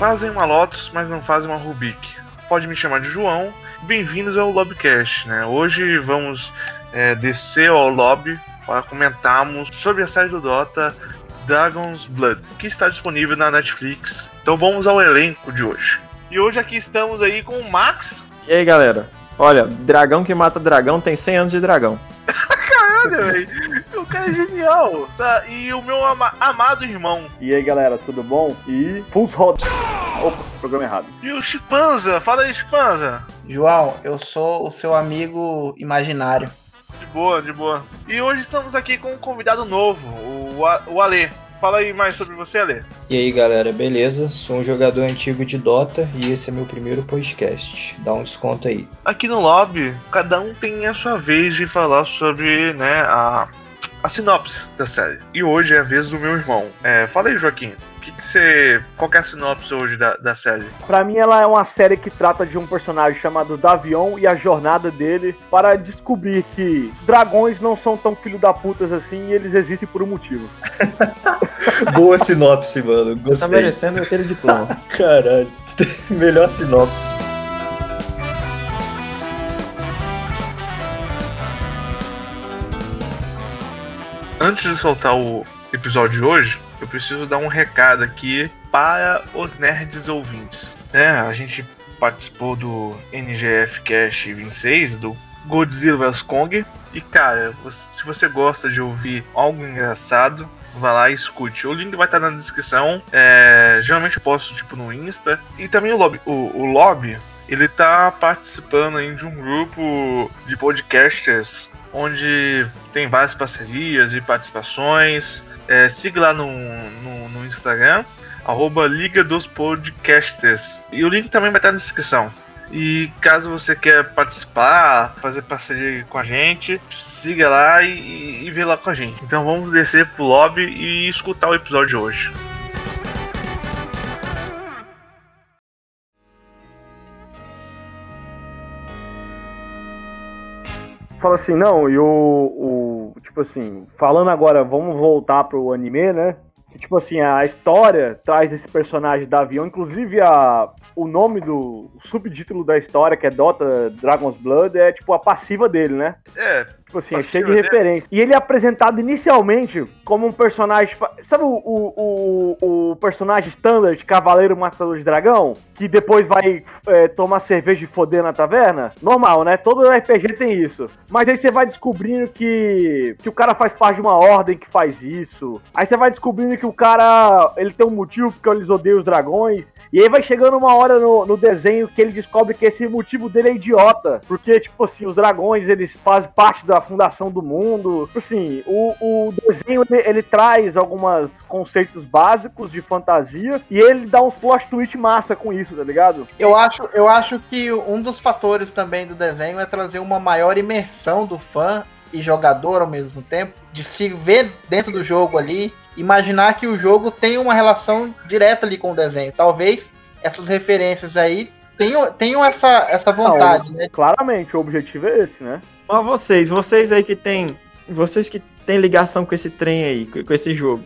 fazem uma Lotus, mas não fazem uma Rubik. Pode me chamar de João. Bem-vindos ao Lobcast, né? Hoje vamos é, descer ao lobby para comentarmos sobre a série do Dota Dragon's Blood, que está disponível na Netflix. Então vamos ao elenco de hoje. E hoje aqui estamos aí com o Max. E aí, galera? Olha, dragão que mata dragão tem 100 anos de dragão. Caralho, velho. O cara é genial. Tá, e o meu ama amado irmão. E aí, galera, tudo bom? E Pulse Roda. Opa, programa errado. E o Chipanza. Fala aí, Chipanza. João, eu sou o seu amigo imaginário. De boa, de boa. E hoje estamos aqui com um convidado novo, o, A o Ale. Fala aí mais sobre você, Ale. E aí, galera, beleza? Sou um jogador antigo de Dota e esse é meu primeiro podcast. Dá um desconto aí. Aqui no lobby, cada um tem a sua vez de falar sobre, né, a, a sinopse da série. E hoje é a vez do meu irmão. É, fala aí, Joaquim. O que, que você. Qual que é a sinopse hoje da, da série? Pra mim, ela é uma série que trata de um personagem chamado Davion e a jornada dele para descobrir que dragões não são tão filho da putas assim e eles existem por um motivo. Boa sinopse, mano. Gostei. Tá merecendo aquele diploma. Caralho. Melhor sinopse. Antes de soltar o episódio de hoje, eu preciso dar um recado aqui para os nerds ouvintes. Né? A gente participou do NGF Cash 26, do Godzilla vs Kong. E cara, se você gosta de ouvir algo engraçado, vai lá e escute. O link vai estar na descrição. É, geralmente eu posto tipo no Insta. E também o Lobby, o, o Lobby ele tá participando aí de um grupo de podcasters onde tem várias parcerias e participações. É, siga lá no, no, no Instagram, arroba Liga dos Podcasters. E o link também vai estar na descrição. E caso você queira participar, fazer parceria com a gente, siga lá e, e vê lá com a gente. Então vamos descer pro lobby e escutar o episódio de hoje. Fala assim, não, e o, o. Tipo assim, falando agora, vamos voltar pro anime, né? Que, tipo assim, a história traz esse personagem da avião, inclusive a, o nome do o subtítulo da história, que é Dota Dragon's Blood, é tipo a passiva dele, né? É, Tipo assim, é Passiva, cheio de né? referência. E ele é apresentado inicialmente como um personagem. Sabe o, o, o, o personagem standard, Cavaleiro Matador de Dragão? Que depois vai é, tomar cerveja e foder na taverna? Normal, né? Todo RPG tem isso. Mas aí você vai descobrindo que, que o cara faz parte de uma ordem que faz isso. Aí você vai descobrindo que o cara ele tem um motivo porque eles odeiam os dragões. E aí vai chegando uma hora no, no desenho que ele descobre que esse motivo dele é idiota. Porque, tipo assim, os dragões, eles fazem parte da fundação do mundo. Assim, o, o desenho, ele, ele traz alguns conceitos básicos de fantasia. E ele dá uns plot twist massa com isso, tá ligado? Eu acho, eu acho que um dos fatores também do desenho é trazer uma maior imersão do fã e jogador ao mesmo tempo, de se ver dentro do jogo ali, imaginar que o jogo tem uma relação direta ali com o desenho. Talvez essas referências aí tenham, tenham essa, essa vontade, Não, né? Claramente, o objetivo é esse, né? Mas vocês, vocês aí que tem. Vocês que tem ligação com esse trem aí, com esse jogo.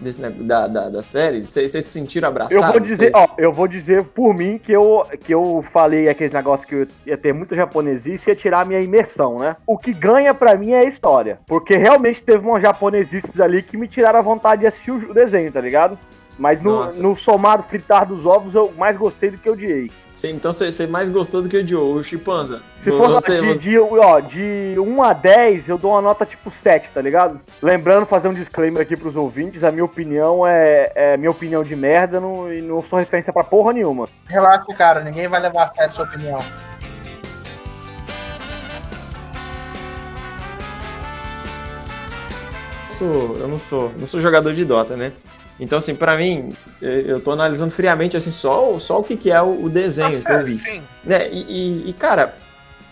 Desse, da, da, da série, vocês se sentiram abraçados? Eu vou dizer, ó, eu vou dizer por mim que eu, que eu falei aqueles negócios que eu ia ter muita japonesice e ia tirar a minha imersão, né? O que ganha pra mim é a história. Porque realmente teve umas japonesices ali que me tiraram a vontade de assistir o desenho, tá ligado? Mas no, Nossa. no somado fritar dos ovos eu mais gostei do que eu odiei. Sim, então você mais gostou do que o Joe, o Chipanda. Se for você, de, de, ó, de 1 a 10, eu dou uma nota tipo 7, tá ligado? Lembrando, fazer um disclaimer aqui pros ouvintes, a minha opinião é, é minha opinião de merda não, e não sou referência pra porra nenhuma. Relaxa, cara, ninguém vai levar a sério a sua opinião. sou, eu não sou, não sou jogador de Dota, né? Então, assim, pra mim, eh, eu tô analisando friamente, assim, só, o- só o que, que é o, o desenho Tá que eu vi. sim. né? E, e- e, cara,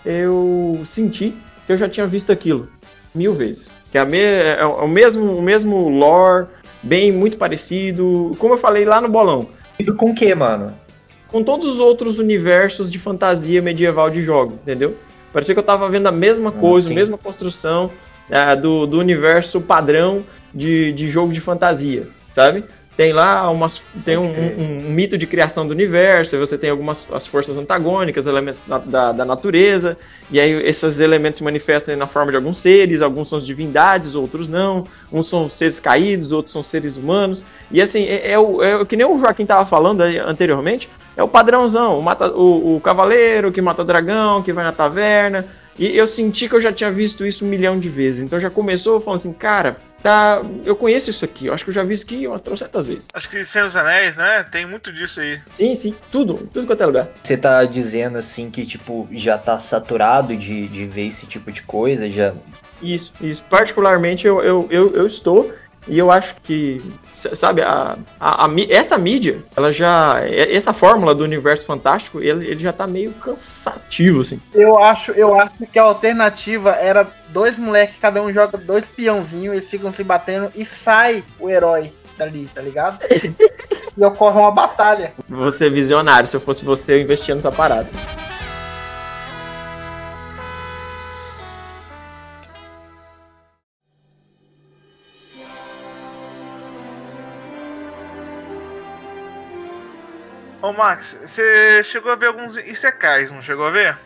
eu senti que eu já tinha visto aquilo mil vezes. Que é, a me- é o mesmo, o mesmo lore, bem muito parecido, como eu falei lá no bolão, E com o que, mano? com todos os outros universos de fantasia medieval de jogos, entendeu? Parecia que eu tava vendo a mesma Ah, coisa, sim. a mesma construção ah, do, do universo padrão de, de jogo de fantasia, sabe? tem lá umas, tem um, um- um mito de criação do universo, você tem algumas as forças antagônicas, elementos da, da, da natureza, e aí esses elementos se manifestam na forma de alguns seres, alguns são divindades, outros não, uns são seres caídos, outros são seres humanos, e assim, é, é o, é o que nem o Joaquim tava falando anteriormente, é o padrãozão, o, mata, o, o cavaleiro que mata dragão, que vai na taverna, e eu senti que eu já tinha visto isso um milhão de vezes, então já começou falando assim, cara, tá, eu conheço isso aqui, eu acho que eu já vi isso aqui umas trocentas vezes. Acho que Senhor dos Anéis, né? Tem muito disso aí. Sim, sim, tudo, tudo quanto é lugar. Você tá dizendo assim que, tipo, já tá saturado de, de ver esse tipo de coisa? Já. Isso, isso. Particularmente eu, eu, eu, eu estou, e eu acho que, sabe, a, a, a essa mídia, ela já. Essa fórmula do universo fantástico, ele, ele já tá meio cansativo, assim. Eu acho, eu acho que a alternativa era dois moleques, cada um joga dois peãozinhos, eles ficam se batendo e sai o herói dali, tá ligado? e ocorre uma batalha. Você é visionário, se eu fosse você, eu investia nessa parada. Ô Max, você chegou a ver alguns Isekais, não chegou a ver?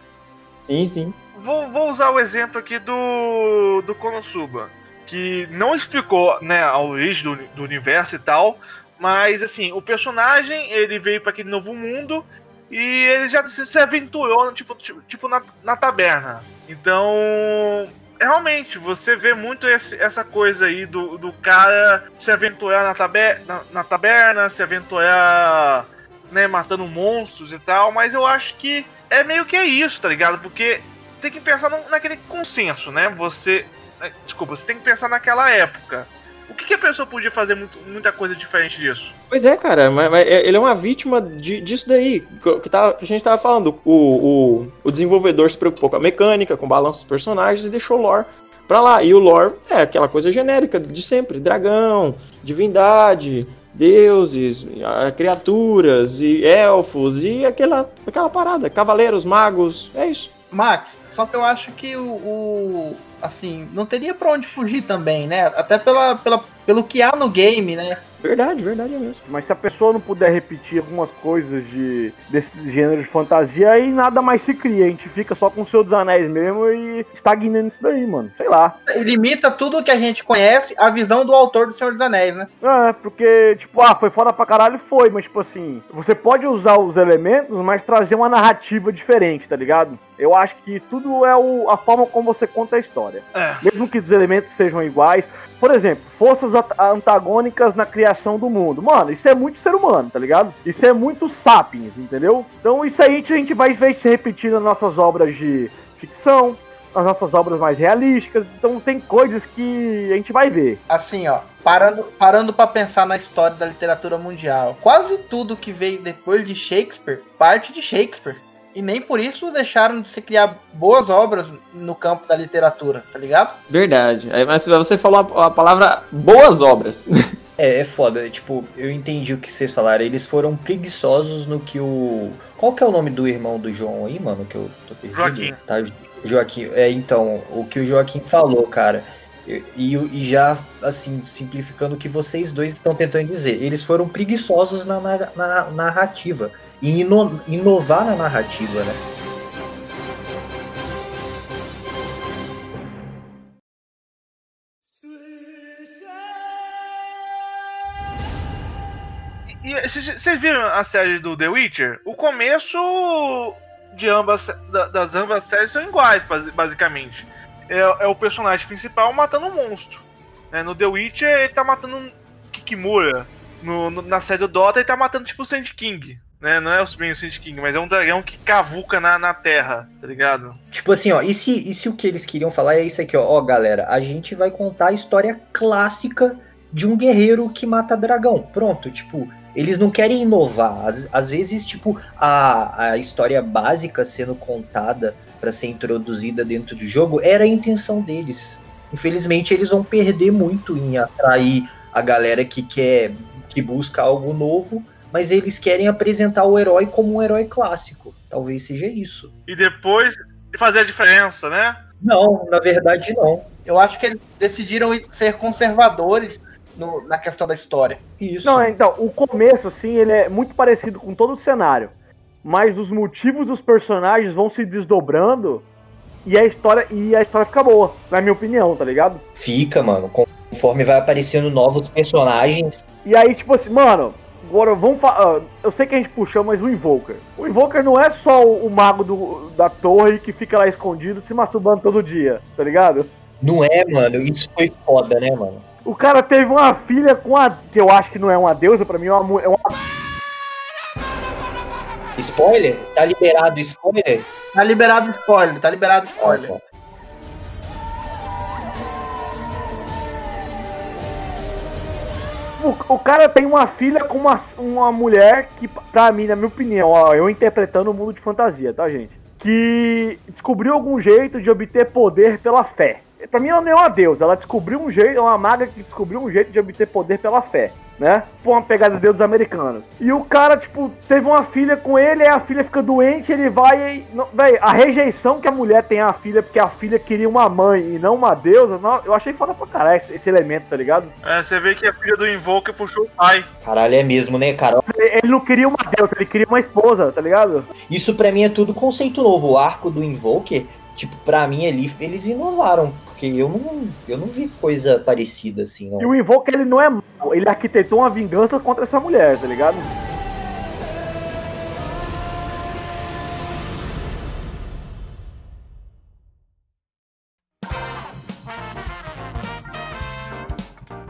Sim, sim. Vou, vou usar o exemplo aqui do, do Konosuba, que não explicou né, a origem do, do universo e tal, mas assim, o personagem ele veio para aquele novo mundo e ele já se, aventurou tipo, tipo, tipo na, na taberna. Então, realmente, você vê muito esse- essa coisa aí do, do cara se aventurar na, taber, na, na taberna, se aventurar né, matando monstros e tal, mas eu acho que é meio que é isso, tá ligado? Porque tem que pensar naquele consenso, né? Você. eh, Desculpa, você tem que pensar naquela época. O que, que a pessoa podia fazer muito- muita coisa diferente disso? Pois é, cara, mas, mas é- ele é uma vítima de- disso daí, que, que tá- que a gente tava falando. O, o, o desenvolvedor se preocupou com a mecânica, com o balanço dos personagens e deixou o lore pra lá. E o lore é aquela coisa genérica de sempre: dragão, divindade, deuses, ah, criaturas e elfos e aquela, aquela parada, cavaleiros, magos, é isso. Max, só que eu acho que o, o- assim, não teria pra onde fugir também, né? Até pela, pela, pelo que há no game, né? Verdade, verdade é mesmo. Mas se a pessoa não puder repetir algumas coisas de, desse gênero de fantasia, aí nada mais se cria. A gente fica só com o Senhor dos Anéis mesmo e estagnando nisso daí, mano. Sei lá. E limita tudo que a gente conhece à visão do autor do Senhor dos Anéis, né? É, porque, tipo, ah, foi foda pra caralho, foi, mas, tipo assim, você pode usar os elementos, mas trazer uma narrativa diferente, tá ligado? Eu acho que tudo é o- a forma como você conta a história. É. Mesmo que os elementos sejam iguais. Por exemplo, forças antagônicas na criação do mundo. Mano, isso é muito ser humano, tá ligado? Isso é muito sapiens, entendeu? Então isso aí a gente- vai ver se repetir nas nossas obras de ficção, nas nossas obras mais realísticas. Então tem coisas que a gente vai ver. Assim, ó, parando, parando para pensar na história da literatura mundial, quase tudo que veio depois de Shakespeare parte de Shakespeare. E nem por isso deixaram de se criar boas obras no campo da literatura, tá ligado? Verdade. Aí, Mas você falou a, a palavra boas obras. É, é foda. Tipo, eu entendi o que vocês falaram. Eles foram preguiçosos no que o. Qual que é o nome do irmão do João aí, mano? Que eu tô perdido. Joaquim. Tá, Joaquim. É, então, o que o Joaquim falou, cara. E, e já, assim, simplificando o que vocês dois estão tentando dizer. Eles foram preguiçosos na, na- na narrativa. E ino- inovar na narrativa, né? Vocês viram a série do The Witcher? O começo de ambas da- das ambas séries são iguais, basi- basicamente. É, é o personagem principal matando um monstro. né? No The Witcher ele tá matando um Kikimura. No, no- na série do Dota ele tá matando tipo o Sand King. Né? Não é bem o Sand King, mas é um dragão que cavuca na, na terra, tá ligado? Tipo assim, ó, e se, e se o que eles queriam falar é isso aqui, ó, ó, galera, a gente vai contar a história clássica de um guerreiro que mata dragão. Pronto, tipo, eles não querem inovar. Às, às vezes, tipo, a, a história básica sendo contada para ser introduzida dentro do jogo era a intenção deles. Infelizmente, eles vão perder muito em atrair a galera que quer, que busca algo novo, mas eles querem apresentar o herói como um herói clássico. Talvez seja isso. E depois fazer a diferença, né? Não, na verdade não. Eu acho que eles decidiram ir- ser conservadores no- na questão da história. Isso. Não, então, o começo, assim, ele é muito parecido com todo o cenário. Mas os motivos dos personagens vão se desdobrando e a história, e a história fica boa, na minha opinião, tá ligado? Fica, mano. Conforme vai aparecendo novos personagens. E aí, tipo assim, mano, agora vamos falar. Eu sei que a gente puxou, mas o Invoker. O Invoker não é só o, o mago do- da torre que fica lá escondido se masturbando todo dia, tá ligado? Não é, mano? Isso foi foda, né, mano? O cara teve uma filha com a. que eu acho que não é uma deusa, pra mim é uma, é uma Spoiler? Tá liberado spoiler? Tá liberado spoiler, tá liberado spoiler. Ah, tá. O, o cara tem uma filha com uma, uma mulher que, pra mim, na minha opinião, ó, eu interpretando o mundo de fantasia, tá, gente? Que descobriu algum jeito de obter poder pela fé. Pra mim, ela não é uma deusa, ela descobriu um jeito, é uma maga que descobriu um jeito de obter poder pela fé, né? Por uma pegada de deuses americanos. E o cara, tipo, teve uma filha com ele, aí a filha fica doente, ele vai e. não- Véi, a rejeição que a mulher tem à filha, porque a filha queria uma mãe e não uma deusa, não- eu achei foda pra caralho esse, esse elemento, tá ligado? É, você vê que a filha do Invoker puxou o pai. Caralho, é mesmo, né, cara? Ele não queria uma deusa, ele queria uma esposa, tá ligado? Isso pra mim é tudo conceito novo. O arco do Invoker, tipo, pra mim ali, eles inovaram. Porque eu não, eu não vi coisa parecida assim, E não. o Invoker, ele não é mal, ele arquitetou uma vingança contra essa mulher, tá ligado?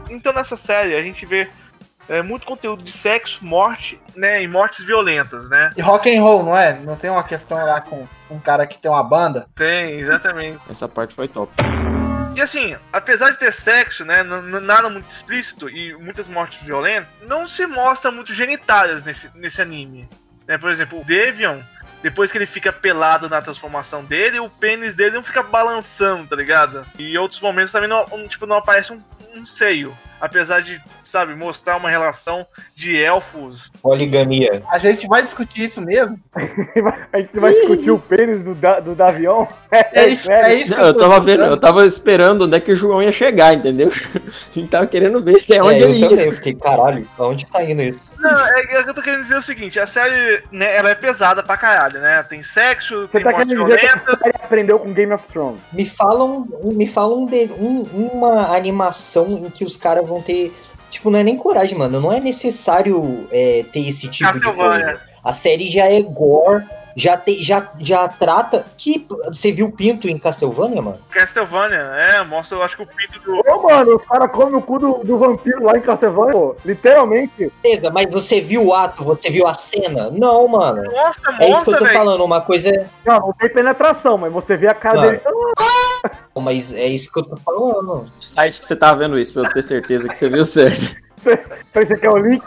Então nessa série a gente vê é, muito conteúdo de sexo, morte, né? E mortes violentas, né? E rock and roll, não é? Não tem uma questão lá com um cara que tem uma banda? Tem, exatamente. Essa parte foi top. E assim, apesar de ter sexo, né? Nada muito explícito e muitas mortes violentas, não se mostra muito genitálias nesse, nesse anime. Né? Por exemplo, o Devion, depois que ele fica pelado na transformação dele, o pênis dele não fica balançando, tá ligado? E outros momentos também não, tipo, não aparece um, um seio. Apesar de, sabe, mostrar uma relação de elfos. Poligamia. A gente vai discutir isso mesmo? A gente vai discutir o pênis do, da, do Davion. É isso, é isso que Não, eu tava vendo, eu tava esperando onde é que o João ia chegar, entendeu? E tava querendo ver se é onde é, eu ele ia. também, eu fiquei, caralho, aonde tá indo isso? Não, é, é que eu tô querendo dizer o seguinte, a série, né, ela é pesada pra caralho, né? Tem sexo, Você tem tá morte que violenta. série aprendeu com Game of Thrones. Me falam, me falam de um- uma animação em que os caras vão ter. Tipo, não é nem coragem, mano. Não é necessário é, ter esse tipo de coisa. A série já é gore, já, te, já, já trata. Que você viu o Pinto em Castlevania, mano? Castlevania, é, mostra, eu acho que o pinto do. Ô, mano, os caras comem o cu do, do vampiro lá em Castlevania, pô. Literalmente. Beleza, mas você viu o ato, você viu a cena? Não, mano. Mostra, É isso que eu tô velho. falando. Uma coisa é. Não, não tem penetração, mas você vê a cara Mano. dele. então, Mas é isso que eu tô falando. O site que você tava vendo isso, pra eu ter certeza que você viu certo. Você quer o link?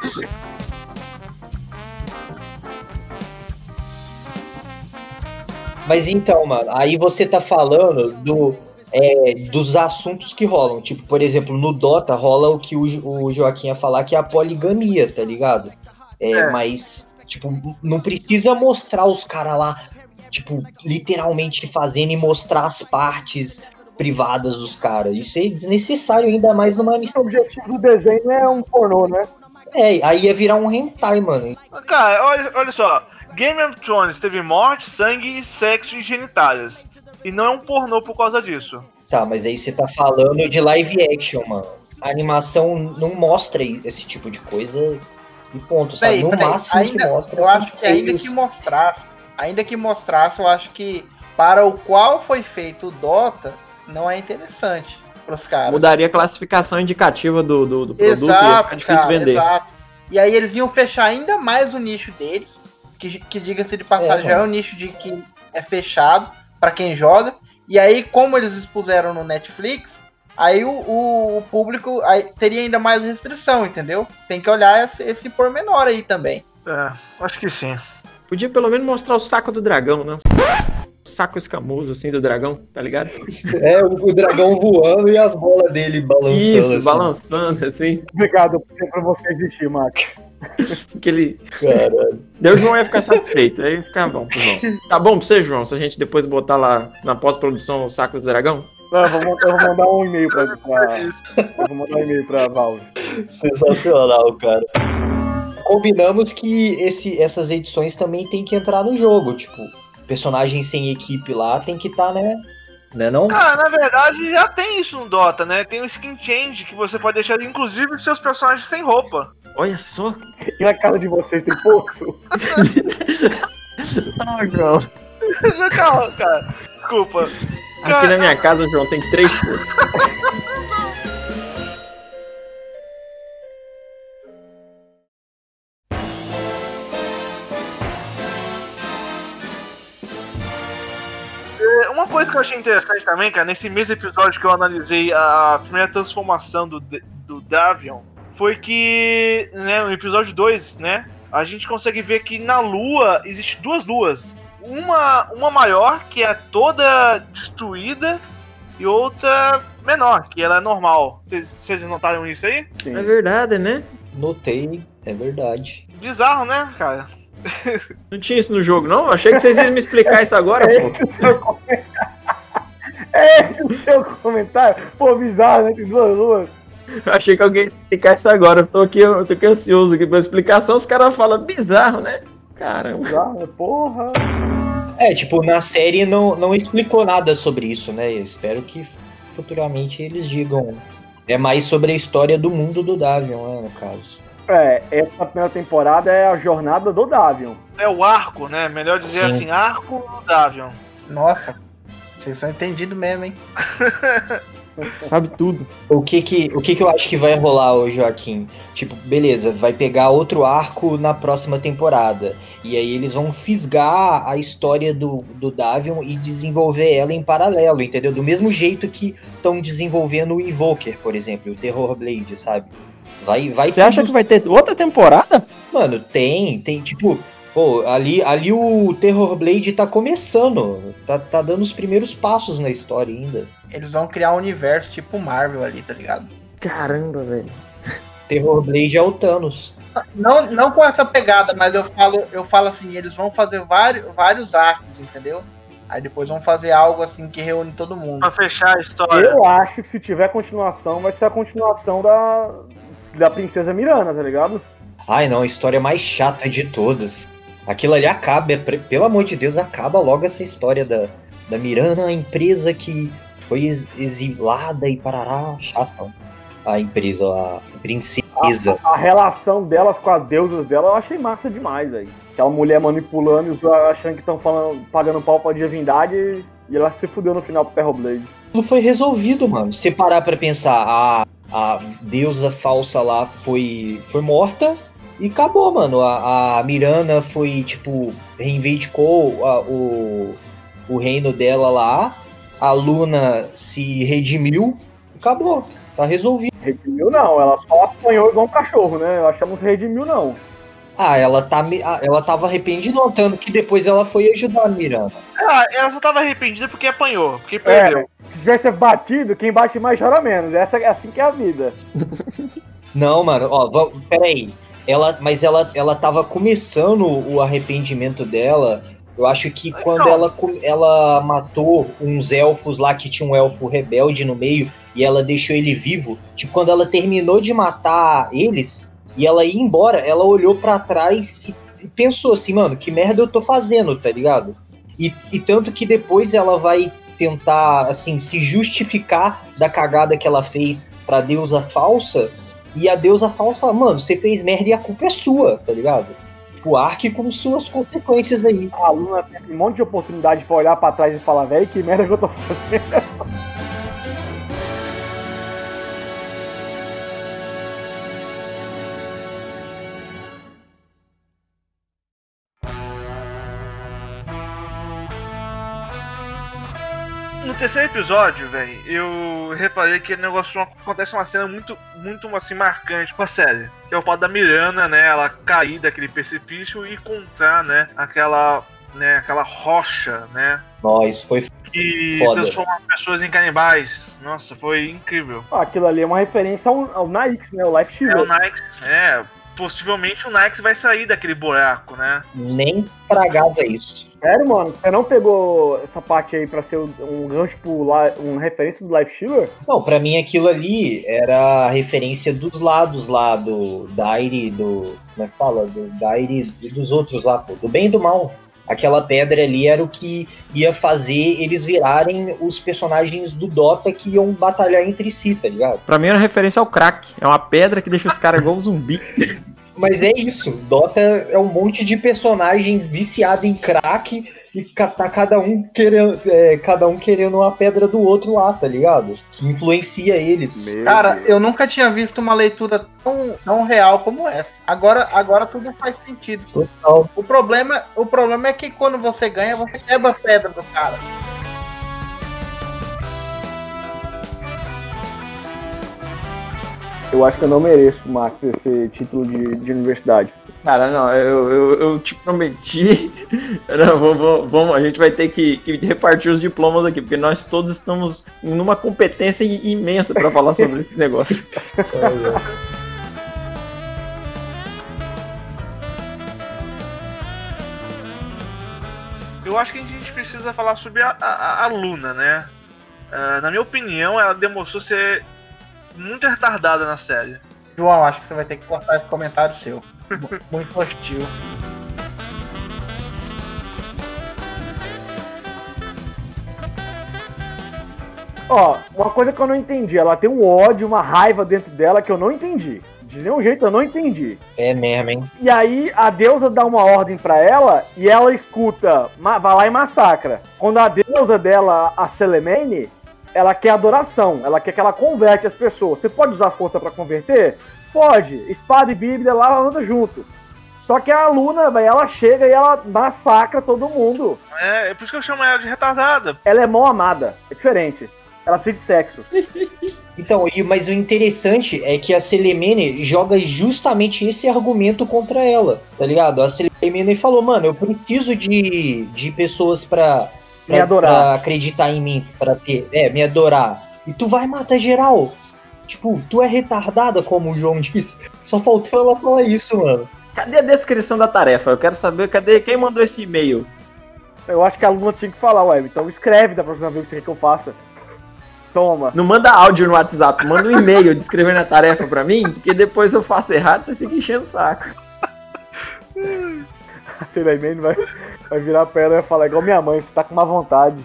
Mas então, mano, aí você tá falando do, é, dos assuntos que rolam. Tipo, por exemplo, no Dota rola o que o, o Joaquim ia falar, que é a poligamia, tá ligado? É, É. Mas, tipo, não precisa mostrar os caras lá, tipo, literalmente fazendo e mostrar as partes privadas dos caras. Isso é desnecessário, ainda mais numa O missão. objetivo do desenho é um pornô, né? É, aí ia virar um hentai, mano. Cara, olha, olha só. Game of Thrones teve morte, sangue e sexo e genitálias. E não é um pornô por causa disso. Tá, mas aí você tá falando de live action, mano. A animação não mostra esse tipo de coisa e ponto, sabe? Peraí, no peraí, máximo ainda- que mostra Eu acho que ainda que mostrasse, ainda que mostrasse, eu acho que para o qual foi feito o Dota, não é interessante pros caras. Mudaria a classificação indicativa do, do, do produto e ia Exato, ficar difícil cara, vender. exato. E aí eles iam fechar ainda mais o nicho deles, que, que diga-se de passagem, É, já é um nicho de que é fechado pra quem joga. E aí, como eles expuseram no Netflix, aí o, o- o público aí teria ainda mais restrição, entendeu? Tem que olhar esse, esse pormenor aí também. É, acho que sim. Podia pelo menos mostrar o saco do dragão, né? O saco escamoso, assim, do dragão, tá ligado? É, o, o dragão voando e as bolas dele balançando. Isso, assim. balançando, assim. Obrigado por, por você existir, Max. Aquele... Caralho. Deus João ia ficar satisfeito, aí ia ficar bom pro João. Tá bom pra você, João, se a gente depois botar lá na pós-produção o saco do dragão? Não, eu, vou, eu vou mandar um e-mail pra, pra- Eu vou mandar um e-mail pra Valve. Sensacional, cara. Combinamos que esse, essas edições também tem que entrar no jogo. Tipo, personagem sem equipe lá tem que estar, né? Né não? Cara, na verdade já tem isso no Dota, né? Tem o skin change que você pode deixar, inclusive, seus personagens sem roupa. Olha só. E na casa de vocês tem poço? Ah, João. Calma, cara. Desculpa. Aqui na minha casa, João, tem três poços. Uma coisa que eu achei interessante também, cara, nesse mesmo episódio que eu analisei a primeira transformação do, do Davion, foi que, né, no episódio 2, né, a gente consegue ver que na Lua existe duas luas. Uma, uma maior, que é toda destruída, e outra menor, que ela é normal. Vocês- notaram isso aí? Sim. É verdade, né? Notei, é verdade. Bizarro, né, cara? Não tinha isso no jogo, não? Achei que vocês iam me explicar isso agora, pô. É o seu comentário. Pô, bizarro, né? Tem duas luas. Achei que alguém ia explicar isso agora. Eu tô aqui, eu tô aqui ansioso aqui pela explicação. Os caras falam bizarro, né? Caramba. Bizarro, porra. É, tipo, na série não, não explicou nada sobre isso, né? Eu espero que futuramente eles digam. É mais sobre a história do mundo do Davion, né, no caso. É, essa primeira temporada é a jornada do Davion. É o arco, né? Melhor dizer Sim. assim, arco do Davion. Nossa, vocês são entendidos mesmo, hein? Sabe tudo. O que que, o que que eu acho que vai rolar, ô Joaquim? Tipo, beleza, vai pegar outro arco na próxima temporada. E aí eles vão fisgar a história do, do Davion e desenvolver ela em paralelo, entendeu? Do mesmo jeito que estão desenvolvendo o Invoker, por exemplo, o Terror Blade, sabe? Vai, vai Você acha que vai ter outra temporada? Mano, tem, tem, tipo, pô, ali, ali o Terror Blade tá começando, tá, tá dando os primeiros passos na história ainda. Eles vão criar um universo tipo Marvel ali, tá ligado? Caramba, velho. Terror Blade é o Thanos. Não, não com essa pegada, mas eu falo, eu falo assim, eles vão fazer vários, vários arcos, entendeu? Aí depois vão fazer algo assim que reúne todo mundo. Pra fechar a história. Eu acho que se tiver continuação, vai ser a continuação da, da Princesa Miranda, tá ligado? Ai não, a história mais chata de todas. Aquilo ali acaba, é pelo amor de Deus, acaba logo essa história da, da Miranda, a empresa que foi ex- exilada e parará, chata. A empresa, a princesa. A relação delas com as deusas dela eu achei massa demais aí. Aquela mulher manipulando e os achando que estão pagando pau pra divindade e ela se fudeu no final pro Ferro Blade. Tudo foi resolvido, mano. Se parar pra pensar, a, a deusa falsa lá foi, foi morta e acabou, mano. A, a Miranda foi, tipo, reivindicou a- o, o reino dela lá. A Luna se redimiu e acabou. Tá resolvido. Redimiu não, ela só apanhou igual um cachorro, né? Eu acho que ela não se redimiu não. Ah, ela, tá, ela tava arrependida, tanto que depois ela foi ajudar a Miranda. Ah, ela só tava arrependida porque apanhou, porque perdeu. É, se tivesse batido, quem bate mais chora menos. Essa é assim que é a vida. Não, mano, ó, peraí. Ela, mas ela, ela tava começando o arrependimento dela. Eu acho que quando ela, ela matou uns elfos lá que tinha um elfo rebelde no meio e ela deixou ele vivo. Tipo, quando ela terminou de matar eles e ela ia embora, ela olhou pra trás e, e pensou assim, mano, que merda eu tô fazendo, tá ligado? E, e tanto que depois ela vai tentar, assim, se justificar da cagada que ela fez pra deusa falsa. E a deusa falsa fala, mano, você fez merda e a culpa é sua, tá ligado? Tipo, arque com suas consequências aí. A Luna tem um monte de oportunidade pra olhar pra trás e falar, velho, que merda que eu tô fazendo. terceiro episódio, velho, eu reparei que o negócio acontece uma cena muito, muito assim, marcante com a série. Que é o fato da Miranda, né, ela cair daquele precipício e encontrar, né, aquela, né, aquela rocha, né, Nossa, isso foi que Foda. transforma pessoas em canibais. Nossa, foi incrível. Ah, Aquilo ali é uma referência ao, ao Nike, né? O Life É o Shield. Nike, é, possivelmente o Nike vai sair daquele buraco, né? nem tragado é isso. Sério, mano? Você não pegou essa parte aí pra ser um gancho pro um referência do Life Stealer? Não, pra mim aquilo ali era a referência dos lados lá, do Dairi, do. Como é que fala? Do Dairi e dos outros lá, pô, do bem e do mal. Aquela pedra ali era o que ia fazer eles virarem os personagens do Dota que iam batalhar entre si, tá ligado? Pra mim era referência ao crack. É uma pedra que deixa os caras igual um zumbi. Mas é isso, Dota é um monte de personagem viciado em crack e tá cada um querendo, é, cada um querendo uma pedra do outro lá, tá ligado? Que influencia eles. Meu Cara, Deus. eu nunca tinha visto uma leitura tão, tão real como essa. Agora, agora tudo faz sentido. Total. O problema, o problema é que quando você ganha, você quebra a pedra do cara. Eu acho que eu não mereço, Max, esse título de, de universidade. Cara, não, eu, eu, eu te prometi. Não, vamos, vamos- a gente vai ter que, que repartir os diplomas aqui, porque nós todos estamos numa competência imensa pra falar sobre esse negócio. Eu acho que a gente precisa falar sobre a, a, a Luna, né? Ah, na minha opinião, ela demonstrou ser muito retardada na série. João, acho que você vai ter que cortar esse comentário seu. Mu- Muito hostil. Ó, uma coisa que eu não entendi, ela tem um ódio, uma raiva dentro dela que eu não entendi. De nenhum jeito eu não entendi. É mesmo, hein? E aí a deusa dá uma ordem pra ela e ela escuta, vai lá e massacra. Quando a deusa dela, a Selemene, ela quer adoração, ela quer que ela converte as pessoas. Você pode usar força pra converter? Pode. Espada e Bíblia lá anda junto. Só que a Luna, véi, ela chega e ela massacra todo mundo. É, é por isso que eu chamo ela de retardada. Ela é mão amada, é diferente. Ela precisa de sexo. Então, mas o interessante é que a Selemene joga justamente esse argumento contra ela, tá ligado? A Selemene falou, mano, eu preciso de, de pessoas pra, pra, Me adorar. pra acreditar em mim, pra ter, é, me adorar. E tu vai matar geral. Tipo, tu é retardada, como o João disse. Só faltou ela falar isso, mano. Cadê a descrição da tarefa? Eu quero saber cadê quem mandou esse e-mail. Eu acho que a Luna tinha que falar, ué, então escreve da próxima vez que você quer que eu faça. Toma. Não manda áudio no WhatsApp, manda um e-mail descrevendo a tarefa pra mim, porque depois eu faço errado você fica enchendo o saco. A Selemene vai, vai virar pra ela e vai falar igual minha mãe, você tá com má vontade.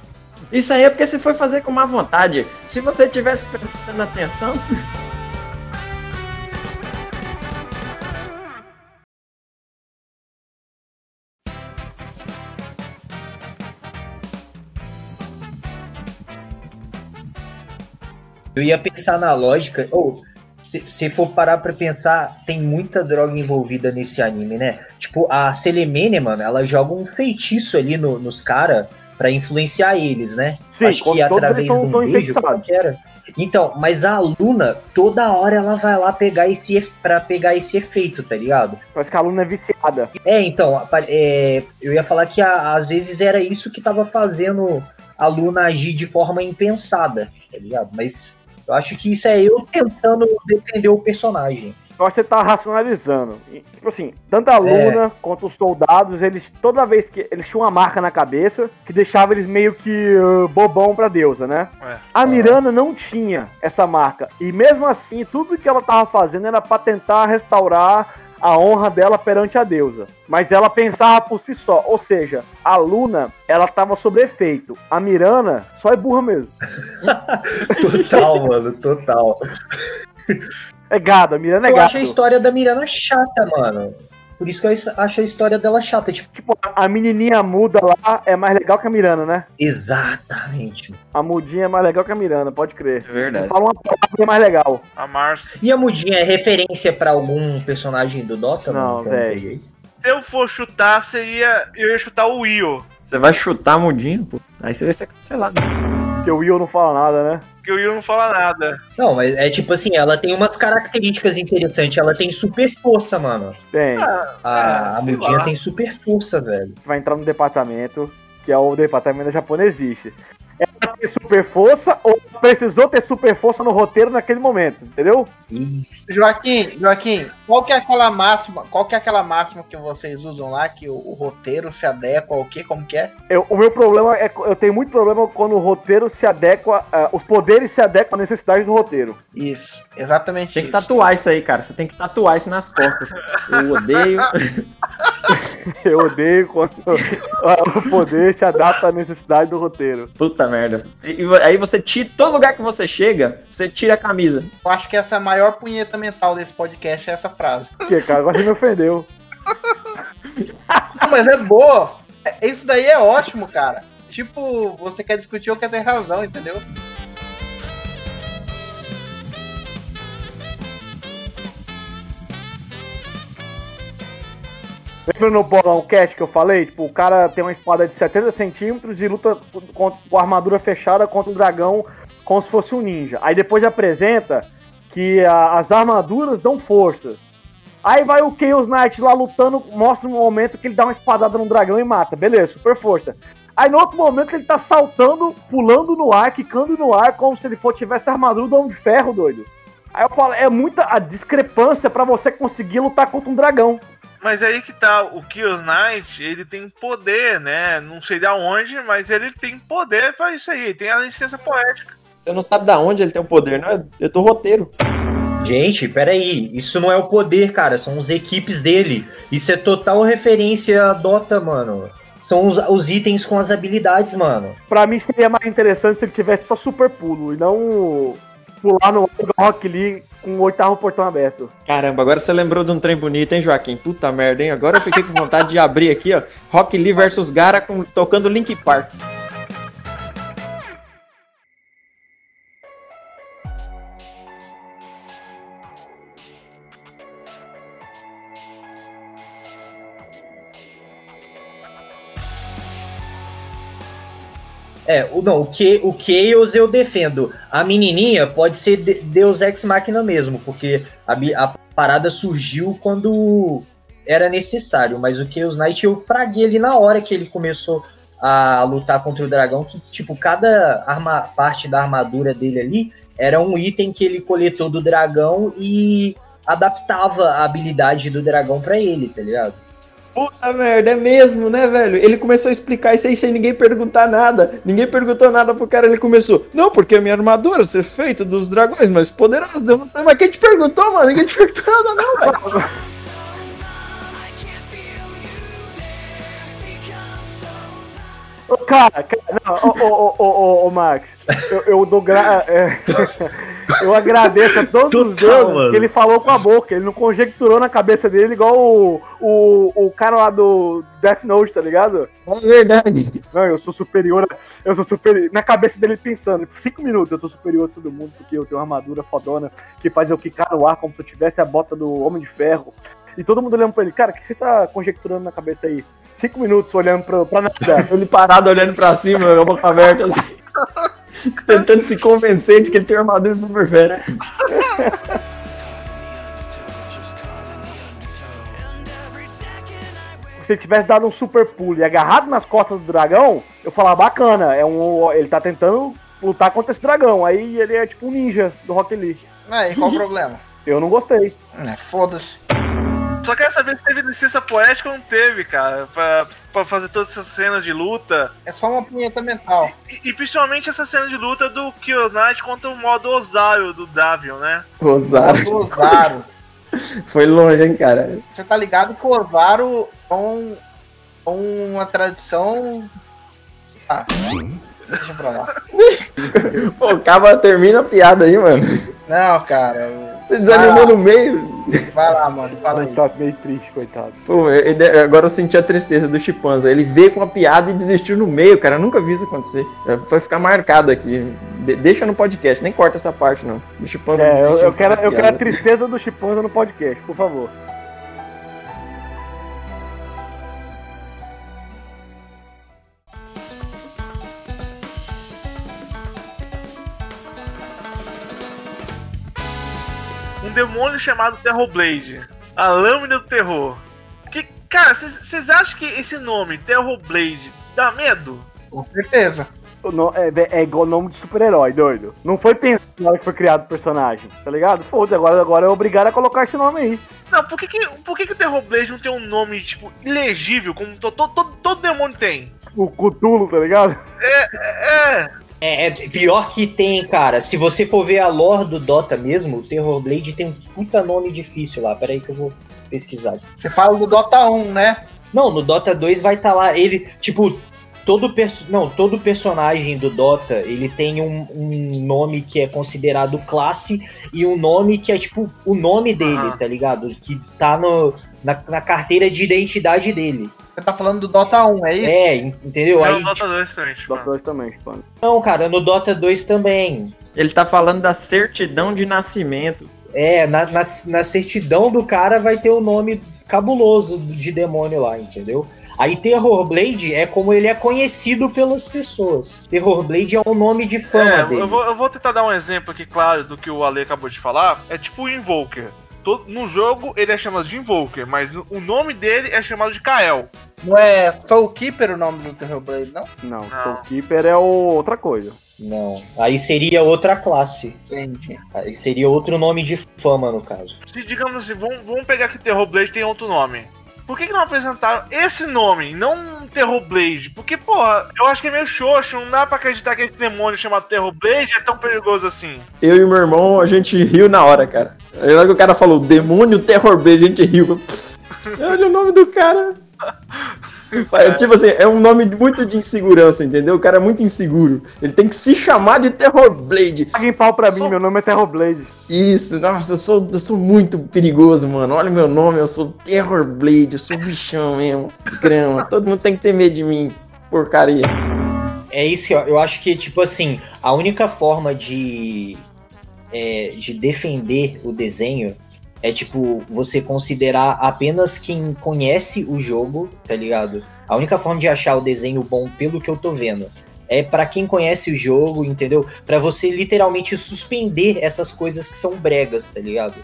Isso aí é porque você foi fazer com má vontade. Se você tivesse prestando atenção. Eu ia pensar na lógica. Ou, se, se for parar pra pensar, tem muita droga envolvida nesse anime, né? Tipo, a Selemene, mano, ela joga um feitiço ali no- nos caras pra influenciar eles, né? Sim, Acho que através de um beijo, infectados. qual que era? Então, mas a Luna, toda hora ela vai lá pegar esse pra pegar esse efeito, tá ligado? Parece que a Luna é viciada. É, então, é, eu ia falar que a- às vezes era isso que tava fazendo a Luna agir de forma impensada, tá ligado? Mas eu acho que isso é eu tentando defender o personagem. Eu acho que você tá racionalizando. E, Tipo assim, tanto a É. Luna quanto os soldados, eles toda vez que. Eles tinham uma marca na cabeça que deixava eles meio que uh, bobão pra deusa, né? É. A Miranda não tinha essa marca. E mesmo assim, tudo que ela tava fazendo era pra tentar restaurar a honra dela perante a deusa. Mas ela pensava por si só. Ou seja, a Luna, ela tava sob efeito. A Miranda só é burra mesmo. Total, mano, total. É gado, a Miranda é Eu gato. acho a história da Mirana chata, mano. Por isso que eu acho a história dela chata. Tipo, Tipo, a menininha muda lá é mais legal que a Miranda, né? exatamente. A mudinha é mais legal que a Miranda, pode crer. É verdade. Fala uma palavra que é mais legal. A Marcy. E a mudinha é referência pra algum personagem do Dota? Não, mano, que eu véi. peguei? Se eu for chutar, seria. Eu ia chutar o Will. Você vai chutar mudinho, pô. Aí você vai ser cancelado. Porque o Will não fala nada, né? Porque o Will não fala nada. Não, mas é tipo assim, ela tem umas características interessantes. Ela tem super força, mano. Tem. A, Ah, a mudinha tem super força, velho. Vai entrar no departamento, que é o departamento da japonesice. Ela tem super força ou precisou ter super força no roteiro naquele momento, entendeu? Joaquim, Joaquim, qual que é aquela máxima? Qual que é aquela máxima que vocês usam lá que o, o roteiro se adequa ao quê? Como que é? Eu- o meu problema é que eu tenho muito problema quando o roteiro se adequa, ah, os poderes se adequam à necessidade do roteiro. Isso, exatamente Tem que isso. tatuar isso aí, cara. Você tem que tatuar isso nas costas. Eu odeio. Eu odeio quando o poder se adapta à necessidade do roteiro. Puta merda. E, e aí você tira. Todo lugar que você chega, você tira a camisa. Eu acho que essa é a maior punheta mental desse podcast é essa frase. Que, cara, agora você me ofendeu. Não, mas é boa. É- Isso daí é ótimo, cara. Tipo, você quer discutir ou quer ter razão, entendeu? Lembra no Bolão Cat que eu falei? Tipo, o cara tem uma espada de 70 centímetros e luta com, com a armadura fechada contra um dragão como se fosse um ninja. Aí depois apresenta que a- as armaduras dão força. Aí vai o Chaos Knight lá lutando, mostra um momento que ele dá uma espadada no dragão e mata. Beleza, super força. Aí no outro momento ele tá saltando, pulando no ar, quicando no ar, como se ele for, tivesse armadura de Ferro, doido. Aí eu falo, é muita a discrepância pra você conseguir lutar contra um dragão. Mas aí que tá, o Chaos Knight, ele tem poder, né? Não sei de onde, mas ele tem poder pra isso aí. Tem a licença poética. Você não sabe da onde ele tem o poder, não é? Eu tô roteiro. Gente, peraí, isso não é o poder, cara, são as equipes dele. Isso é total referência a Dota, mano. São os, os itens com as habilidades, mano. Pra mim seria mais interessante se ele tivesse só super pulo e não pular no Rock Lee com o oitavo portão aberto. Caramba, agora você lembrou de um trem bonito, hein, Joaquim? Puta merda, hein? Agora eu fiquei com vontade de abrir aqui, ó. Rock Lee versus Gara com, tocando Link Park. É, o, não, o, que, o Chaos eu defendo. A menininha pode ser de- Deus Ex Machina mesmo, porque a, a parada surgiu quando era necessário. Mas o Chaos Knight eu fraguei ele na hora que ele começou a lutar contra o dragão, que, tipo, cada arma, parte da armadura dele ali era um item que ele coletou do dragão e adaptava a habilidade do dragão pra ele, tá ligado? Puta merda, é mesmo, né, velho? Ele começou a explicar isso aí sem ninguém perguntar nada. Ninguém perguntou nada pro cara, ele começou. Não, porque a minha armadura ser feita dos dragões mais poderosos. Deu- Mas quem te perguntou, mano? Ninguém te perguntou nada, não, velho. Ô, Cara, cara, não, ô, ô, ô, ô, ô, Max, eu, eu dou gra... é, eu agradeço a todos os Total, deuses mano. que ele falou com a boca, ele não conjecturou na cabeça dele igual o, o, o cara lá do Death Note, tá ligado? É verdade. Não, eu sou superior, eu sou superior, na cabeça dele pensando, cinco minutos eu sou superior a todo mundo, porque eu tenho uma armadura fodona que faz eu quicar no ar como se eu tivesse a bota do Homem de Ferro. E todo mundo olhando pra ele, cara, o que você tá conjecturando na cabeça aí? Cinco minutos olhando pra, pra nada. Ele parado olhando pra cima, a boca aberta, assim, tentando se convencer de que ele tem armadura super fera. se ele tivesse dado um super pulo e agarrado nas costas do dragão, eu falava, bacana, é um, ele tá tentando lutar contra esse dragão. Aí ele é tipo um ninja do Rock Lee. Aí, qual o problema? Eu não gostei. É, Foda-se. Só quero saber se teve licença poética ou não teve, cara, pra, pra fazer todas essas cenas de luta. É só uma punheta mental. E, e principalmente essa cena de luta do Chaos Knight contra o modo Osário do Davion, né? Rosário. Do Osaro. Foi longe, hein, cara. Você tá ligado que o Osaro é um, é uma tradição. Ah, deixa pra lá. Pô, acaba, termina a piada aí, mano. Não, cara. Você desanimou no meio. Vai lá, mano. Fala aí. Tá meio triste, coitado. Pô, ele- agora eu senti a tristeza do Chipanza. Ele veio com uma piada e desistiu no meio, cara. Eu nunca vi isso acontecer. É, Vai ficar marcado aqui. De- deixa no podcast, nem corta essa parte, não. O Chipanza É, eu, desistiu eu quero, com eu quero a tristeza do Chipanza no podcast, por favor. Demônio chamado Terrorblade. A lâmina do terror. Que, cara, vocês acham que esse nome, Terrorblade, dá medo? Com certeza. o no- é, é igual nome de super-herói, doido. Não foi pensado na hora que foi criado o personagem, tá ligado? Foda-se, agora, agora é obrigado a colocar esse nome aí. Não, por que, que, por que, que o Terrorblade não tem um nome, tipo, ilegível, como to, to- to- todo demônio tem? O Cutulo, tá ligado? É, É, é pior que tem, cara. Se você for ver a lore do Dota mesmo, o Terrorblade tem um puta nome difícil lá. Pera aí que eu vou pesquisar. Você fala do Dota 1, né? Não, no Dota 2 vai estar lá. Ele, tipo, todo perso não, todo personagem do Dota, ele tem um, um nome que é considerado classe e um nome que é tipo o nome dele, Aham. tá ligado? Que tá no, na, na carteira de identidade dele. Você tá falando do Dota 1, é isso? É, en- entendeu? é Aí, o Dota 2 também, tipo. Dota 2 também, mano. não, cara, no Dota 2 também. Ele tá falando da certidão de nascimento. É, na, na, na certidão do cara vai ter o nome cabuloso de demônio lá, entendeu? Aí Terrorblade é como ele é conhecido pelas pessoas. Terrorblade é um nome de fama É, dele. eu vou, eu vou tentar dar um exemplo aqui, claro, do que o Ale acabou de falar. É tipo o Invoker. Todo- no jogo ele é chamado de Invoker, mas no- o nome dele é chamado de Kael. Não é Soul Keeper o nome do Terrorblade, não? Não, Não. Soul Keeper é o- outra coisa. Não, aí seria outra classe. Entendi. Aí seria outro nome de fama, no caso. Se digamos assim, vamos, vamos pegar que o Terrorblade tem outro nome. Por que, que não apresentaram esse nome, não Terrorblade? Porque, porra, eu acho que é meio xoxo, não dá pra acreditar que esse demônio chamado Terrorblade é tão perigoso assim. Eu e meu irmão, a gente riu na hora, cara. Aí logo que o cara falou, demônio terror B, a gente riu. Olha o nome do cara. É, tipo assim, é um nome muito de insegurança, entendeu? O cara é muito inseguro. Ele tem que se chamar de Terror Blade. Paguem pau pra mim, Só- meu nome é Terrorblade. Isso, nossa, eu sou, eu sou muito perigoso, mano. Olha o meu nome, eu sou Terror Blade, eu sou bichão mesmo. Grama, todo mundo tem que ter medo de mim. Porcaria. É isso que eu, eu acho que, tipo assim, a única forma de, é, de defender o desenho é, tipo, você considerar apenas quem conhece o jogo, tá ligado? A única forma de achar o desenho bom, pelo que eu tô vendo, é pra quem conhece o jogo, entendeu? Pra você literalmente suspender essas coisas que são bregas, tá ligado?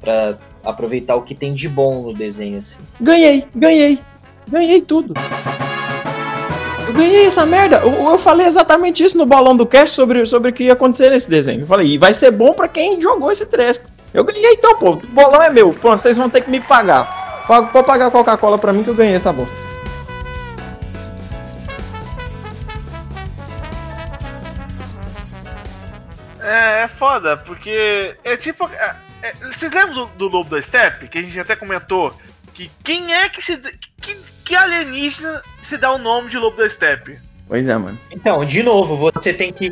Pra aproveitar o que tem de bom no desenho, assim. Ganhei, ganhei. Ganhei tudo. Eu ganhei essa merda. Eu, eu falei exatamente isso no bolão do cast sobre, sobre o que ia acontecer nesse desenho. Eu falei, e vai ser bom pra quem jogou esse treco. Eu ganhei então, pô. O bolão é meu. Pronto, vocês vão ter que me pagar. Paga- Pode pagar a Coca-Cola pra mim que eu ganhei essa bosta. É, é foda, porque é tipo. é- é- vocês lembram do, do Lobo da Steppe? Que a gente até comentou que quem é que se. Que, que alienígena se dá o nome de Lobo da Steppe? Pois é, mano. Então, de novo, você tem que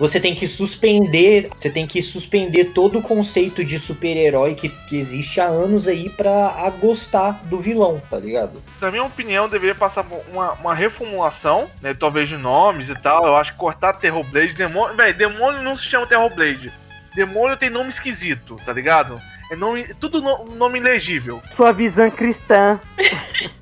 você tem que suspender, você tem que suspender todo o conceito de super-herói que, que existe há anos aí pra a gostar do vilão, tá ligado? Na minha opinião, deveria passar por uma, uma reformulação, né? Talvez de nomes e tal. Eu acho que cortar Terrorblade. Demônio. Véi, demônio não se chama Terrorblade. Demônio tem nome esquisito, tá ligado? É nome, tudo no- nome ilegível. Sua visão cristã.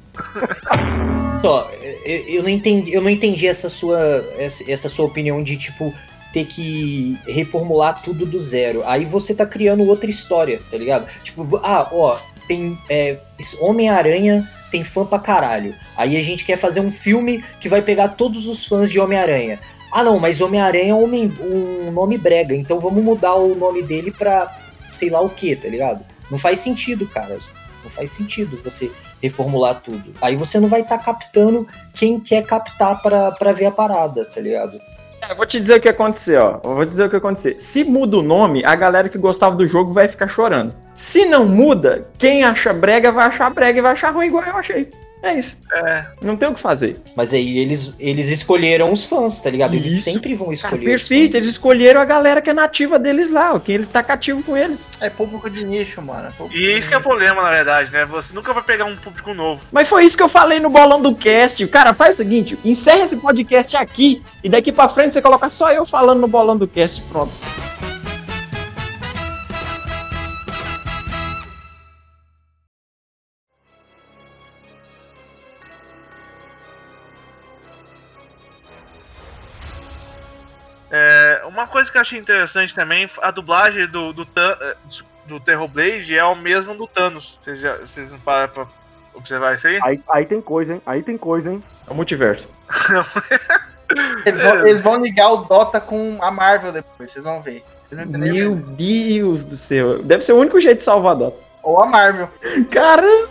Só, eu, eu não entendi, eu não entendi essa sua essa, essa sua opinião de tipo ter que reformular tudo do zero. Aí você tá criando outra história, tá ligado? Tipo, ah, ó, tem é, Homem-Aranha tem fã pra caralho. Aí a gente quer fazer um filme que vai pegar todos os fãs de Homem-Aranha. Ah, não, mas Homem-Aranha é um, nome brega, então vamos mudar o nome dele pra sei lá o que, tá ligado? Não faz sentido, cara. Não faz sentido você reformular tudo. Aí você não vai estar captando quem quer captar pra, pra ver a parada, tá ligado? É, vou te dizer o que aconteceu, ó. Vou dizer o que aconteceu. Se muda o nome, a galera que gostava do jogo vai ficar chorando. Se não muda, quem acha brega vai achar brega e vai achar ruim igual eu achei. É isso. É. Não tem o que fazer. Mas aí eles, eles escolheram os fãs, tá ligado? Eles Isso. sempre vão Cara, escolher. perfeito. os Eles escolheram a galera que é nativa deles lá, ó, quem eles tá cativo com eles. É público de nicho, mano. É E isso que é o problema, na verdade, né? Você nunca vai pegar um público novo. Mas foi isso que eu falei no bolão do cast. Cara, faz o seguinte: encerra esse podcast aqui e daqui pra frente você coloca só eu falando no bolão do cast. Pronto. É, uma coisa que eu achei interessante também, a dublagem do, do, eh, do Terrorblade é o mesmo do Thanos. Vocês, já, vocês não param pra observar isso aí? Aí, aí tem coisa, hein? Aí tem coisa, hein? É o multiverso. Eles vão, eles vão ligar o Dota com a Marvel depois, vocês vão ver. Vocês? Meu Deus do céu. Deve ser o único jeito de salvar a Dota. Ou a Marvel. Caramba!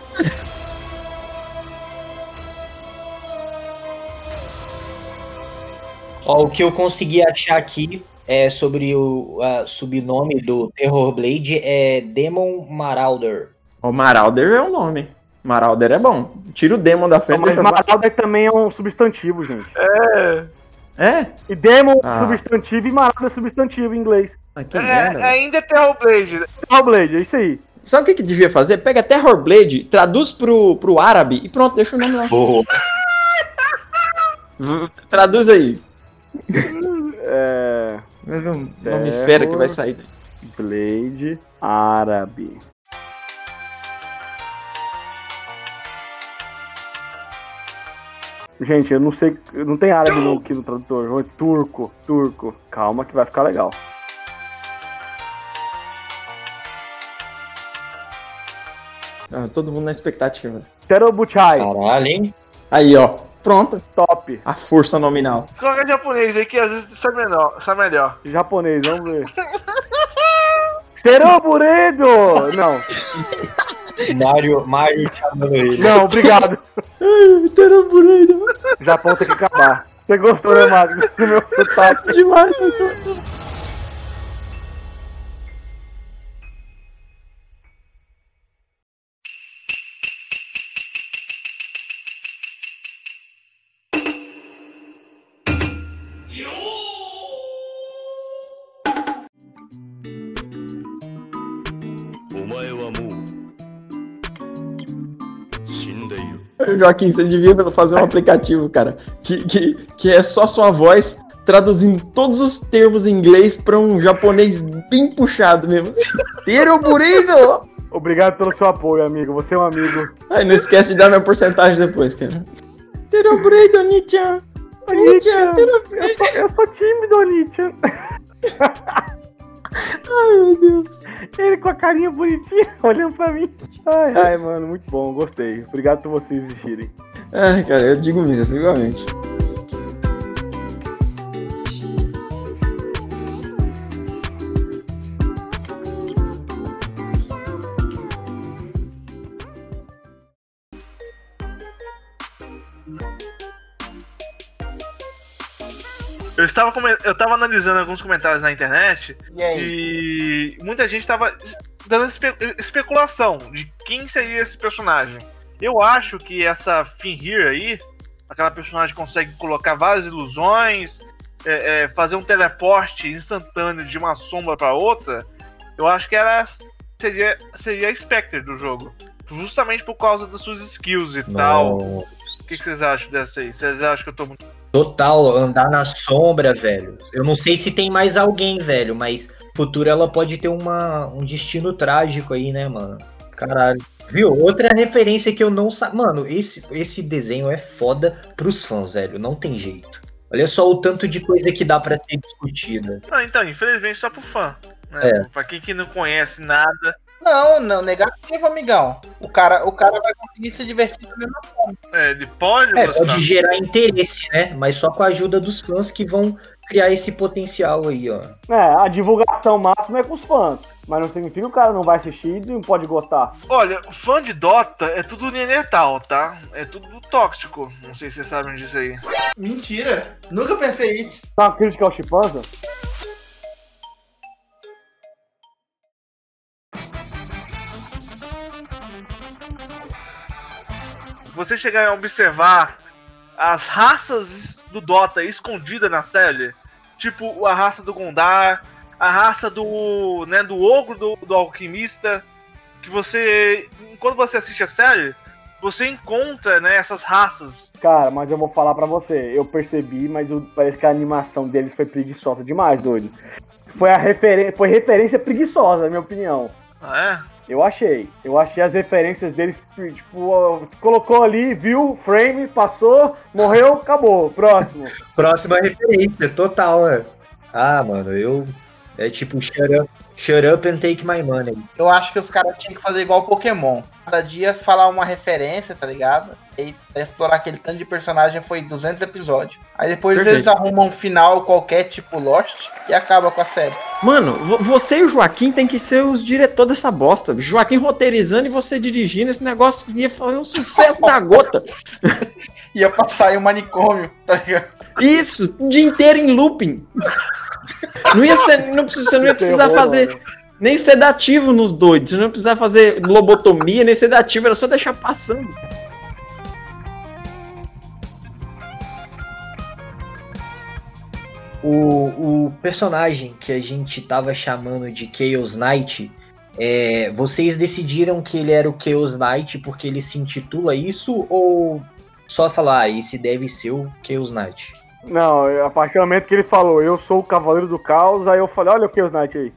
Ó, o que eu consegui achar aqui é sobre o a subnome do Terror Blade é Demon Marauder. O Marauder é o nome. Marauder é bom. Tira o Demon da frente. Mas deixa Marauder também é um substantivo, gente. É, É? E Demon Ah. substantivo e Marauder substantivo em inglês. Ah, é, merda. ainda é Terrorblade. Hellblade, é isso aí. Sabe o que, que devia fazer? Pega Terrorblade, traduz pro, pro árabe e pronto, deixa o nome lá. Boa. Traduz aí. É. Nome Terror. fera que vai sair. Blade árabe. Gente, eu não sei. Não tem árabe no, aqui no tradutor. Turco, turco. Calma que vai ficar legal. Ah, todo mundo na expectativa. Terobuchai, Caralho, hein? Aí, ó. Pronto. top. A força nominal. Coloca japonês aí que às vezes sai melhor. Sai melhor. Japonês, vamos ver. Teroburedo! Não, Mario, Mario chamando ele. não, obrigado. Terrorblade. Japão tem que acabar. Você gostou, né? Do meu sotaque. Demais. Joaquim, você devia fazer um aplicativo, cara, que, que, que é só sua voz traduzindo todos os termos em inglês pra um japonês bem puxado mesmo. Teroburido! Obrigado pelo seu apoio, amigo. Você é um amigo. Ai, não esquece de dar minha porcentagem depois, cara. Teroburido, Nichan! Nichan! Eu sou, eu sou tímido, Nietzsche. Ai, meu Deus. Ele com a carinha bonitinha, olhando pra mim. Ai, ai, mano, muito bom, gostei. Obrigado por vocês existirem. Ai, cara, eu digo mesmo, igualmente. Estava, come- eu estava analisando alguns comentários na internet E aí? e muita gente estava dando espe- especulação de quem seria esse personagem. Eu acho que essa Finhir aí, aquela personagem que consegue colocar várias ilusões, é, é, fazer um teleporte instantâneo de uma sombra para outra, eu acho que ela seria, seria a Spectre do jogo. Justamente por causa das suas skills e tal. Não. O que, que vocês acham dessa aí? Vocês acham que eu tô muito. Total, andar na sombra, velho. Eu não sei se tem mais alguém, velho, mas futuro ela pode ter uma, um destino trágico aí, né, mano? Caralho. Viu? Outra referência que eu não sabia. Mano, esse, esse desenho é foda pros fãs, velho. Não tem jeito. Olha só o tanto de coisa que dá pra ser discutida. Não, então, infelizmente só pro fã. Né? É. Pra quem que não conhece nada. Não, não, negativo, amigão. O cara, o cara vai conseguir se divertir da mesma É, ele pode É, pode gerar interesse, né? Mas só com a ajuda dos fãs que vão criar esse potencial aí, ó. É, a divulgação máxima é com os fãs. Mas não significa que o cara não vai assistir e não pode gostar. Olha, fã de Dota é tudo neandertal, tá? É tudo tóxico. Não sei se vocês sabem disso aí. Mentira! Nunca pensei isso. Tá uma crítica ao Chipanza? Você chegar a observar as raças do Dota escondidas na série, tipo a raça do Gondar, a raça do, né, do ogro do, do alquimista, que você, quando você assiste a série, você encontra, né, essas raças. Cara, mas eu vou falar pra você. Eu percebi, mas o- parece que a animação deles foi preguiçosa demais, doido. Foi a referência, foi referência preguiçosa, na minha opinião. Ah, é? Eu achei. Eu achei as referências deles, tipo, colocou ali, viu, frame, passou, morreu, acabou. Próximo. Próxima referência, total, né? Ah, mano, eu. É tipo, shut up, shut up and take my money. Eu acho que os caras tinham que fazer igual Pokémon. cada dia falar uma referência, tá ligado? E explorar aquele tanto de personagem foi 200 episódios. Aí depois Perfeito. eles arrumam um final qualquer, tipo Lost, e acaba com a série. Mano, vo- você e o Joaquim tem que ser os diretores dessa bosta. Joaquim roteirizando e você dirigindo, esse negócio ia fazer um sucesso da gota. Ia passar em um manicômio, tá ligado? Isso, o dia inteiro em looping. Não ia ser, não precisa, você não ia precisar fazer mano. nem sedativo nos doidos, você não ia precisar fazer lobotomia, nem sedativo, era só deixar passando. O, o personagem que a gente tava chamando de Chaos Knight, é, vocês decidiram que ele era o Chaos Knight porque ele se intitula isso ou só falar, ah, esse deve ser o Chaos Knight? Não, a partir do momento que ele falou, eu sou o Cavaleiro do Caos, aí eu falei, olha o que os Knight aí.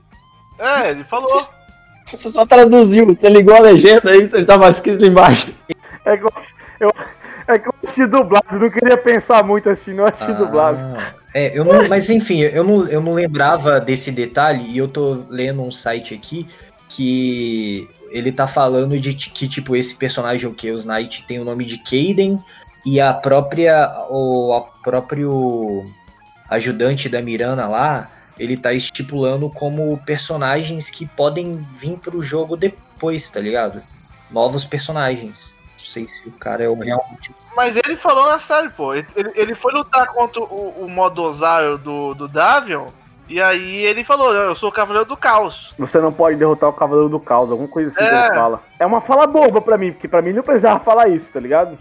É, ele falou. Você só traduziu, você ligou a legenda aí, ele tava escrito embaixo. É eu, eu- é que eu assisti dublado, não queria pensar muito assim, não assisti dublado. Ah, é, eu não, mas enfim, eu não, eu não lembrava desse detalhe e eu tô lendo um site aqui que ele tá falando de que, tipo, esse personagem, o Chaos Knight, tem o nome de Kaiden e a própria, o a próprio ajudante da Mirana lá, ele tá estipulando como personagens que podem vir pro jogo depois, tá ligado? Novos personagens. Não sei se o cara é o realmente Mas ele falou na série, pô. Ele, ele- foi lutar contra o, o modo osário do, do Davion. E aí ele falou, eu sou o Cavaleiro do Caos. Você não pode derrotar o Cavaleiro do Caos, alguma coisa assim que É. ele fala. É uma fala boba pra mim, porque pra mim não precisava falar isso, tá ligado?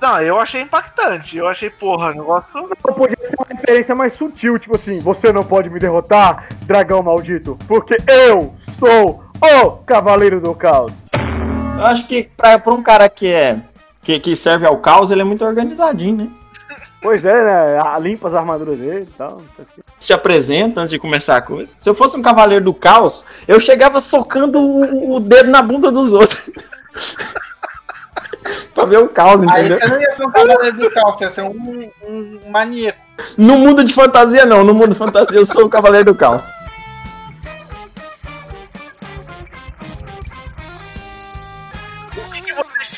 Não, eu achei impactante. Eu achei, porra, negócio. Não podia ser uma referência mais sutil, tipo assim, você não pode me derrotar, dragão maldito, porque eu sou o Cavaleiro do Caos. Eu acho que pra, pra um cara que é. Que, que serve ao caos, ele é muito organizadinho, né? Pois é, né? Limpa as armaduras dele e tal. Se apresenta antes de começar a coisa. Se eu fosse um cavaleiro do caos, eu chegava socando o, o dedo na bunda dos outros. pra ver o caos, Aí entendeu? você não ia ser um cavaleiro do caos, você ia ser um, um maníaco. No mundo de fantasia, não. No mundo de fantasia, eu sou o cavaleiro do caos.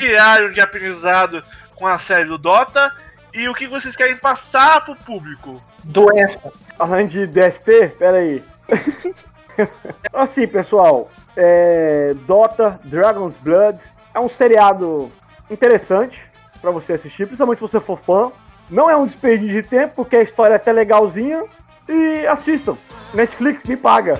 Tiraram de aprendizado com a série do Dota? E o que vocês querem passar pro público? Doença. Além de DST, pera aí. assim, pessoal, é, Dota Dragon's Blood é um seriado interessante pra você assistir, principalmente se você for fã. Não é um desperdício de tempo, porque a história é até legalzinha. E assistam. Netflix me paga.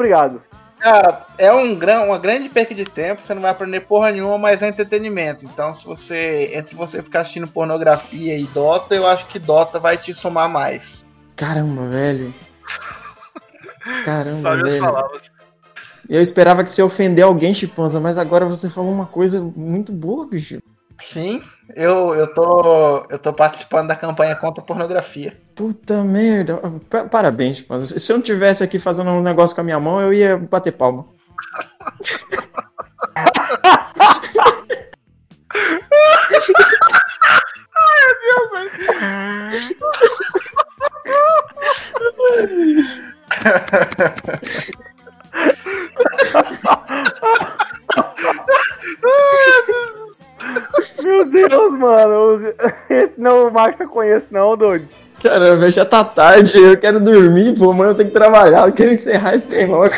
Obrigado. Cara, é um gran, uma grande perca de tempo, você não vai aprender porra nenhuma, mas é entretenimento. Então, se você. Entre você ficar assistindo pornografia e Dota, eu acho que Dota vai te somar mais. Caramba, velho. Caramba, Sabe as velho. palavras. Eu esperava que você ia ofender alguém, Chipanza, mas agora você falou uma coisa muito boa, bicho. Sim, eu, eu, tô, eu tô participando da campanha contra a pornografia. Puta merda. Pa- Parabéns, Chipanza. Se eu não tivesse aqui fazendo um negócio com a minha mão, eu ia bater palma. Meu Deus, mano. Esse não o Max eu conheço, não, doido. Caramba, já tá tarde, eu quero dormir, pô, mano, eu tenho que trabalhar, eu quero encerrar esse trem logo.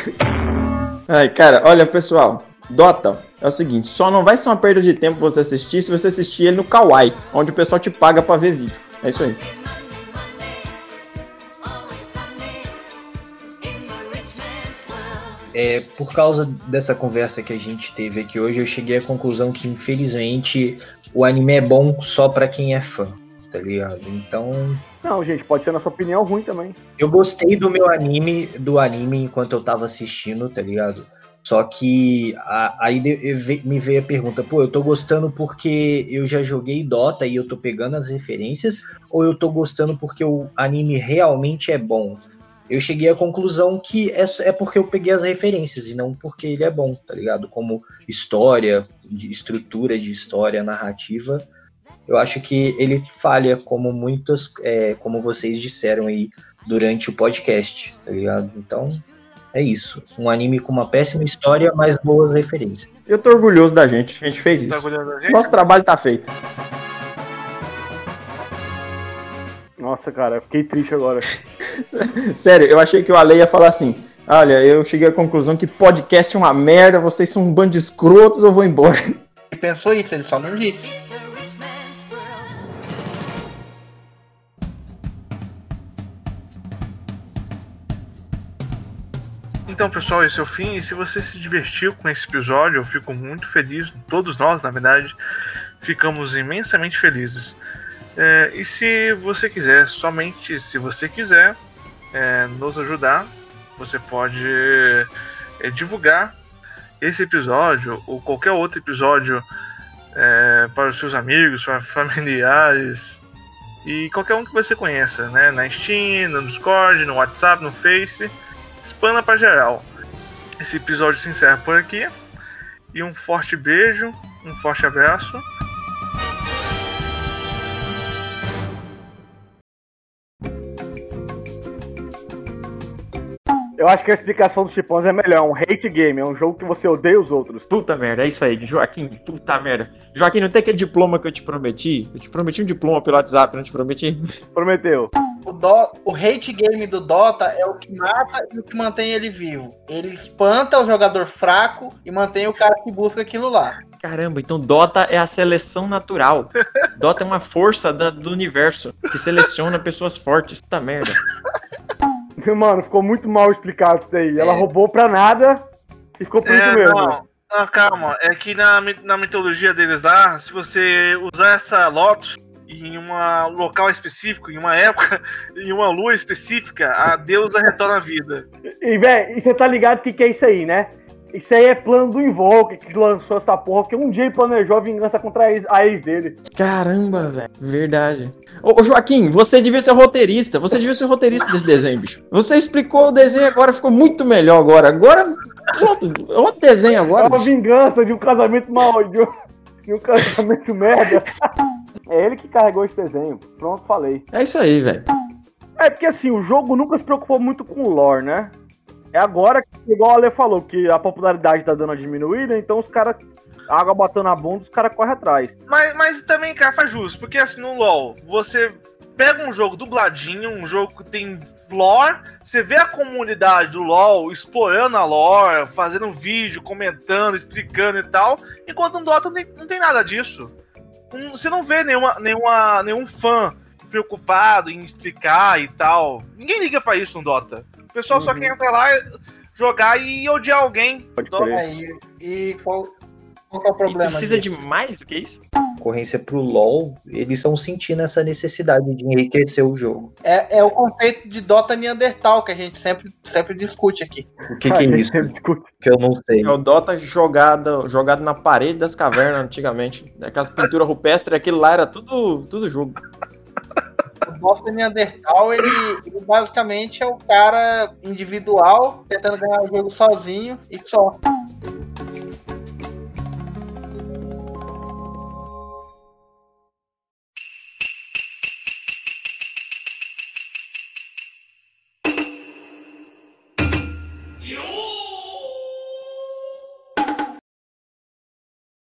Ai, cara, olha, pessoal, Dota é o seguinte, só não vai ser uma perda de tempo você assistir se você assistir ele no Kawaii, onde o pessoal te paga pra ver vídeo. É isso aí. É, por causa dessa conversa que a gente teve aqui hoje, eu cheguei à conclusão que, infelizmente, o anime é bom só pra quem é fã, tá ligado? Então, Não, gente, pode ser nossa opinião ruim também. eu gostei do meu anime, do anime enquanto eu tava assistindo, tá ligado? Só que a- aí me veio a pergunta, pô, eu tô gostando porque eu já joguei Dota e eu tô pegando as referências, ou eu tô gostando porque o anime realmente é bom? Eu cheguei à conclusão que é, é porque eu peguei as referências e não porque ele é bom, tá ligado? Como história, de estrutura de história, narrativa, eu acho que ele falha como muitas, é, como vocês disseram aí, durante o podcast, tá ligado? Então, é isso. Um anime com uma péssima história, mas boas referências. Eu tô orgulhoso da gente. A gente fez Tá isso. da gente? Nosso trabalho tá feito. Nossa, cara, eu fiquei triste agora. Sério, eu achei que o Ale ia falar assim. Olha, eu cheguei à conclusão que podcast é uma merda, vocês são um bando de escrotos, eu vou embora. Ele pensou isso, ele só não disse. Então, pessoal, esse é o fim. E se você se divertiu com esse episódio, eu fico muito feliz. Todos nós, na verdade, ficamos imensamente felizes. É, e se você quiser, somente se você quiser, é, nos ajudar, você pode é, divulgar esse episódio ou qualquer outro episódio é, para os seus amigos, para familiares e qualquer um que você conheça, né? Na Steam, no Discord, no WhatsApp, no Face espana pra geral. Esse episódio se encerra por aqui. E um forte beijo, um forte abraço. Eu acho que a explicação dos Chipões é melhor. Um hate game, é um jogo que você odeia os outros. Puta merda, é isso aí, Joaquim, puta merda. Joaquim, não tem aquele diploma que eu te prometi? Eu te prometi um diploma pelo WhatsApp, não te prometi? Prometeu. O, do, o hate game do Dota é o que mata e o que mantém ele vivo. Ele espanta o jogador fraco e mantém o cara que busca aquilo lá. Caramba, então Dota é a seleção natural. Dota é uma força da- do universo que seleciona pessoas fortes. Puta merda. Mano, ficou muito mal explicado isso aí. Ela roubou pra nada e ficou por isso É, mesmo. não, não, calma. É que na, na mitologia deles lá, se você usar essa Lotus em um local específico, em uma época, em uma lua específica, a deusa retorna à vida. E, velho, você tá ligado o que, que é isso aí, né? Isso aí é plano do Invoke que lançou essa porra, porque um dia ele planejou a vingança contra a ex, dele. Caramba, velho. Verdade. Ô, Joaquim, você devia ser roteirista. Você devia ser roteirista desse desenho, bicho. Você explicou o desenho agora, ficou muito melhor agora. Agora, pronto, outro desenho É agora. uma bicho. vingança de um casamento mal, de um, de um casamento merda. É ele que carregou esse desenho. Pronto, falei. É isso aí, velho. É porque assim, o jogo nunca se preocupou muito com o lore, né? É agora que, igual o Ale falou, que a popularidade tá dando uma diminuída, então os caras. Água batendo na bunda, os caras correm atrás. Mas, mas também, cara, faz justo, porque assim, no LoL, você pega um jogo dubladinho, um jogo que tem lore, você vê a comunidade do LoL explorando a lore, fazendo um vídeo, comentando, explicando e tal, enquanto no Dota não tem, não tem nada disso. Um- Você não vê nenhuma, nenhuma, nenhum fã preocupado em explicar e tal. Ninguém liga pra isso no Dota. O pessoal só Uhum. quer entrar lá, jogar e odiar alguém. Pode. É, e, e qual, qual que é o E problema? precisa disso? de mais do que isso? Concorrência pro LoL, eles estão sentindo essa necessidade de enriquecer o jogo. É, é o conceito de Dota Neandertal que a gente sempre, sempre discute aqui. O que, que é isso? Que eu não sei. É o Dota jogado, jogado na parede das cavernas antigamente. Aquelas pinturas rupestres, aquilo lá era tudo, tudo jogo. O Neanderthal, ele, ele, basicamente é o cara individual, tentando ganhar o jogo sozinho e só.